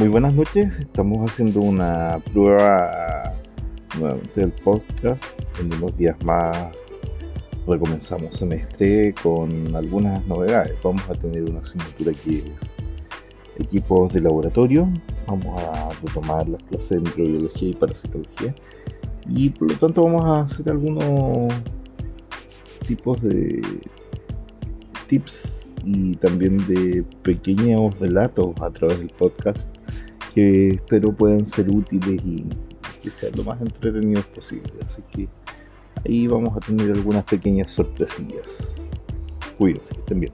Muy buenas noches, estamos haciendo una prueba nuevamente del podcast. En unos días más recomenzamos semestre con algunas novedades. Vamos a tener una asignatura que es equipos de laboratorio. Vamos a retomar las clases de microbiología y parasitología. Y por lo tanto vamos a hacer algunos tipos de tips y también de pequeños relatos a través del podcast que espero puedan ser útiles y que sean lo más entretenidos posible. Así que ahí vamos a tener algunas pequeñas sorpresillas. Cuídense, que estén bien.